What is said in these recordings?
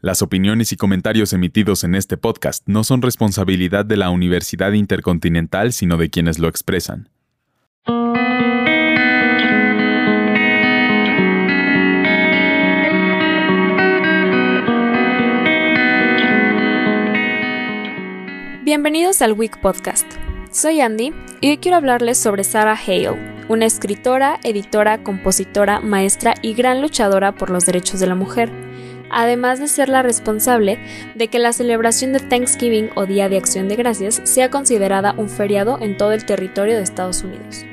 Las opiniones y comentarios emitidos en este podcast no son responsabilidad de la Universidad Intercontinental, sino de quienes lo expresan. Bienvenidos al Week Podcast. Soy Andy y hoy quiero hablarles sobre Sarah Hale, una escritora, editora, compositora, maestra y gran luchadora por los derechos de la mujer además de ser la responsable de que la celebración de Thanksgiving o Día de Acción de Gracias sea considerada un feriado en todo el territorio de Estados Unidos.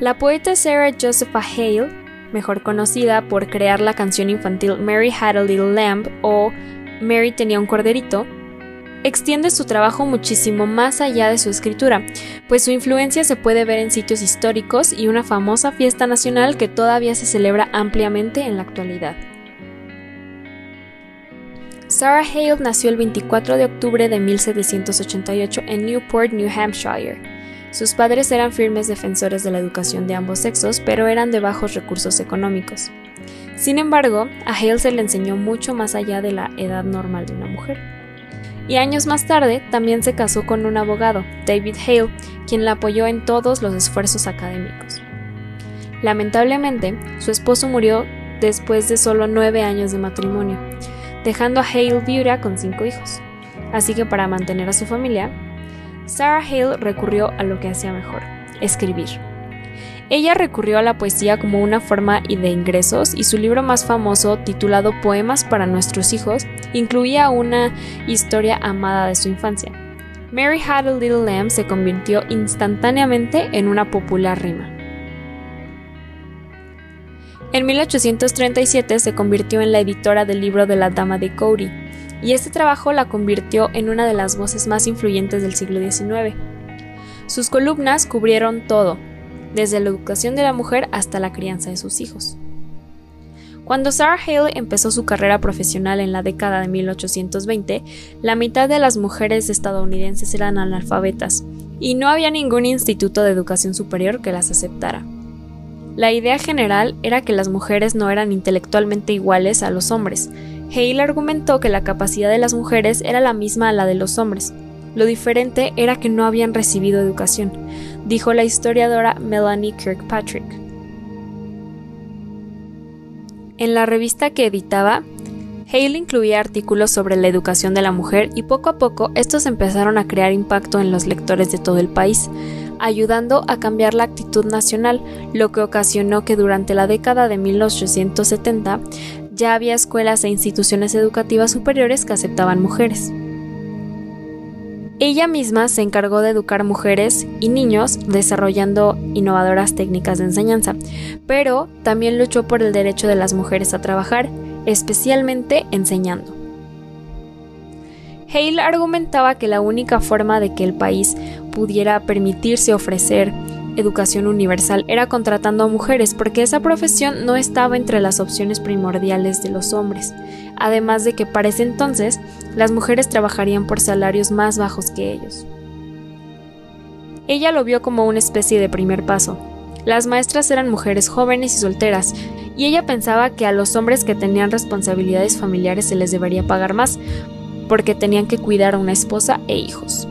La poeta Sarah Josepha Hale, mejor conocida por crear la canción infantil Mary Had a Little Lamb o Mary tenía un corderito, extiende su trabajo muchísimo más allá de su escritura, pues su influencia se puede ver en sitios históricos y una famosa fiesta nacional que todavía se celebra ampliamente en la actualidad. Sarah Hale nació el 24 de octubre de 1788 en Newport, New Hampshire. Sus padres eran firmes defensores de la educación de ambos sexos, pero eran de bajos recursos económicos. Sin embargo, a Hale se le enseñó mucho más allá de la edad normal de una mujer. Y años más tarde también se casó con un abogado, David Hale, quien la apoyó en todos los esfuerzos académicos. Lamentablemente, su esposo murió después de solo nueve años de matrimonio, dejando a Hale viuda con cinco hijos. Así que para mantener a su familia, Sarah Hale recurrió a lo que hacía mejor, escribir. Ella recurrió a la poesía como una forma de ingresos y su libro más famoso, titulado Poemas para nuestros hijos, incluía una historia amada de su infancia. Mary Had a Little Lamb se convirtió instantáneamente en una popular rima. En 1837 se convirtió en la editora del libro de la Dama de Cody, y este trabajo la convirtió en una de las voces más influyentes del siglo XIX. Sus columnas cubrieron todo, desde la educación de la mujer hasta la crianza de sus hijos. Cuando Sarah Hale empezó su carrera profesional en la década de 1820, la mitad de las mujeres estadounidenses eran analfabetas, y no había ningún instituto de educación superior que las aceptara. La idea general era que las mujeres no eran intelectualmente iguales a los hombres. Hale argumentó que la capacidad de las mujeres era la misma a la de los hombres. Lo diferente era que no habían recibido educación, dijo la historiadora Melanie Kirkpatrick. En la revista que editaba, Hale incluía artículos sobre la educación de la mujer y poco a poco estos empezaron a crear impacto en los lectores de todo el país ayudando a cambiar la actitud nacional, lo que ocasionó que durante la década de 1870 ya había escuelas e instituciones educativas superiores que aceptaban mujeres. Ella misma se encargó de educar mujeres y niños desarrollando innovadoras técnicas de enseñanza, pero también luchó por el derecho de las mujeres a trabajar, especialmente enseñando. Hale argumentaba que la única forma de que el país pudiera permitirse ofrecer educación universal era contratando a mujeres porque esa profesión no estaba entre las opciones primordiales de los hombres, además de que para ese entonces las mujeres trabajarían por salarios más bajos que ellos. Ella lo vio como una especie de primer paso. Las maestras eran mujeres jóvenes y solteras, y ella pensaba que a los hombres que tenían responsabilidades familiares se les debería pagar más, porque tenían que cuidar a una esposa e hijos.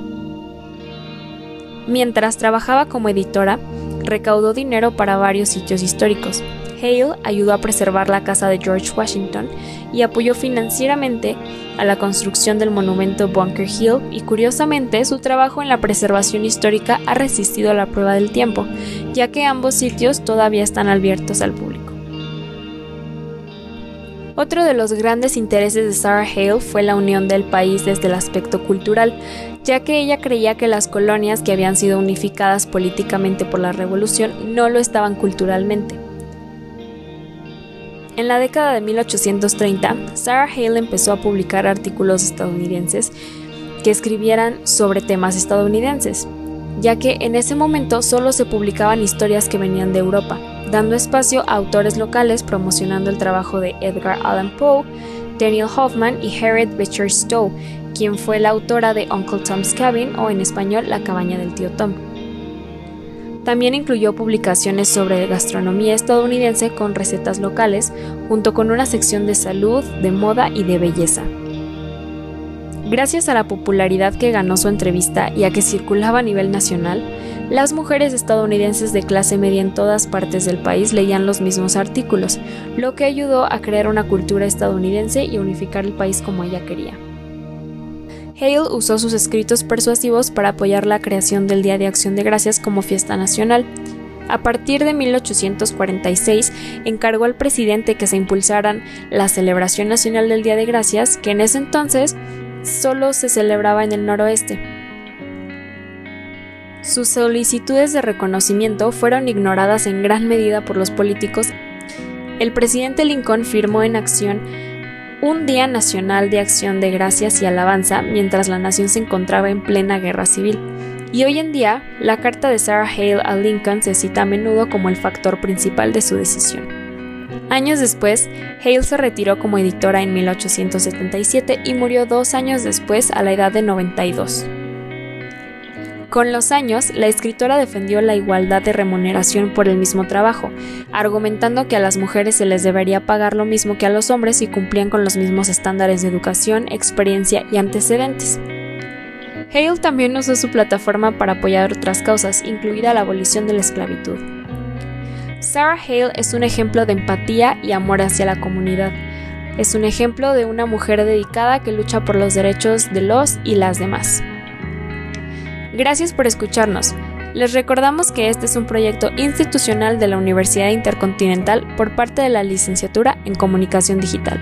Mientras trabajaba como editora, recaudó dinero para varios sitios históricos. Hale ayudó a preservar la casa de George Washington y apoyó financieramente a la construcción del monumento Bunker Hill y curiosamente su trabajo en la preservación histórica ha resistido a la prueba del tiempo, ya que ambos sitios todavía están abiertos al público. Otro de los grandes intereses de Sarah Hale fue la unión del país desde el aspecto cultural, ya que ella creía que las colonias que habían sido unificadas políticamente por la revolución no lo estaban culturalmente. En la década de 1830, Sarah Hale empezó a publicar artículos estadounidenses que escribieran sobre temas estadounidenses, ya que en ese momento solo se publicaban historias que venían de Europa dando espacio a autores locales promocionando el trabajo de Edgar Allan Poe, Daniel Hoffman y Harriet Beecher Stowe, quien fue la autora de Uncle Tom's Cabin o en español La cabaña del tío Tom. También incluyó publicaciones sobre gastronomía estadounidense con recetas locales, junto con una sección de salud, de moda y de belleza. Gracias a la popularidad que ganó su entrevista y a que circulaba a nivel nacional, las mujeres estadounidenses de clase media en todas partes del país leían los mismos artículos, lo que ayudó a crear una cultura estadounidense y unificar el país como ella quería. Hale usó sus escritos persuasivos para apoyar la creación del Día de Acción de Gracias como fiesta nacional. A partir de 1846, encargó al presidente que se impulsaran la celebración nacional del Día de Gracias, que en ese entonces solo se celebraba en el noroeste. Sus solicitudes de reconocimiento fueron ignoradas en gran medida por los políticos. El presidente Lincoln firmó en acción un Día Nacional de Acción de Gracias y Alabanza mientras la nación se encontraba en plena guerra civil. Y hoy en día, la carta de Sarah Hale a Lincoln se cita a menudo como el factor principal de su decisión. Años después, Hale se retiró como editora en 1877 y murió dos años después a la edad de 92. Con los años, la escritora defendió la igualdad de remuneración por el mismo trabajo, argumentando que a las mujeres se les debería pagar lo mismo que a los hombres si cumplían con los mismos estándares de educación, experiencia y antecedentes. Hale también usó su plataforma para apoyar otras causas, incluida la abolición de la esclavitud. Sarah Hale es un ejemplo de empatía y amor hacia la comunidad. Es un ejemplo de una mujer dedicada que lucha por los derechos de los y las demás. Gracias por escucharnos. Les recordamos que este es un proyecto institucional de la Universidad Intercontinental por parte de la Licenciatura en Comunicación Digital.